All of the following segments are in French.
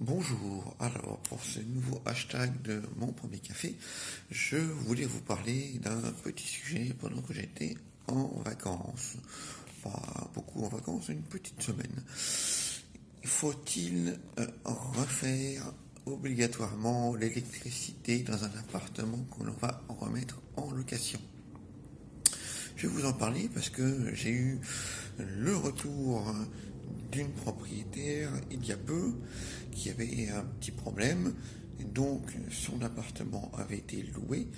Bonjour, alors pour ce nouveau hashtag de mon premier café, je voulais vous parler d'un petit sujet pendant que j'étais en vacances. Pas beaucoup en vacances, une petite semaine. Faut-il euh, refaire obligatoirement l'électricité dans un appartement que l'on va remettre en location? Je vais vous en parler parce que j'ai eu le retour d'une propriétaire il y a peu qui avait un petit problème. donc son appartement avait été loué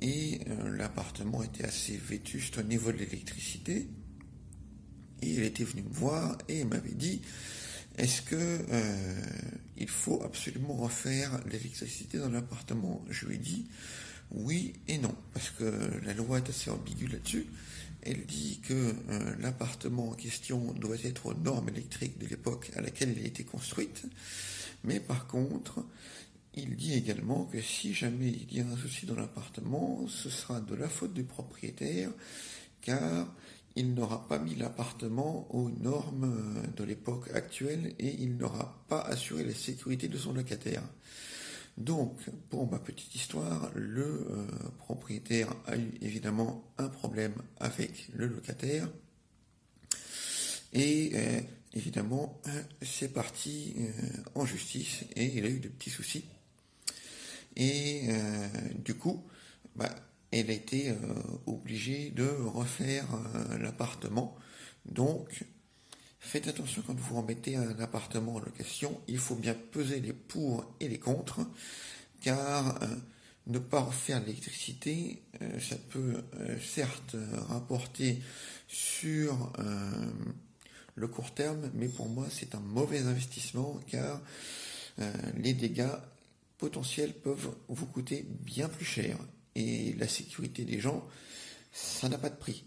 et euh, l'appartement était assez vétuste au niveau de l'électricité. Et elle était venue me voir et m'avait dit est-ce que euh, il faut absolument refaire l'électricité dans l'appartement? Je lui ai dit oui et non, parce que la loi est assez ambiguë là-dessus. Elle dit que euh, l'appartement en question doit être aux normes électriques de l'époque à laquelle il a été construite, mais par contre, il dit également que si jamais il y a un souci dans l'appartement, ce sera de la faute du propriétaire, car il n'aura pas mis l'appartement aux normes euh, de l'époque actuelle et il n'aura pas assuré la sécurité de son locataire. Donc, pour ma petite histoire, le euh, propriétaire a eu évidemment un problème avec le locataire. Et euh, évidemment, c'est parti en justice et il a eu de petits soucis. Et du coup, bah, elle a été obligée de refaire l'appartement. Donc, Faites attention quand vous remettez un appartement en location, il faut bien peser les pour et les contre, car euh, ne pas refaire l'électricité, euh, ça peut euh, certes rapporter sur le court terme, mais pour moi c'est un mauvais investissement, car les dégâts potentiels peuvent vous coûter bien plus cher. Et la sécurité des gens, ça n'a pas de prix.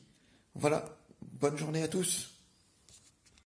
Voilà, bonne journée à tous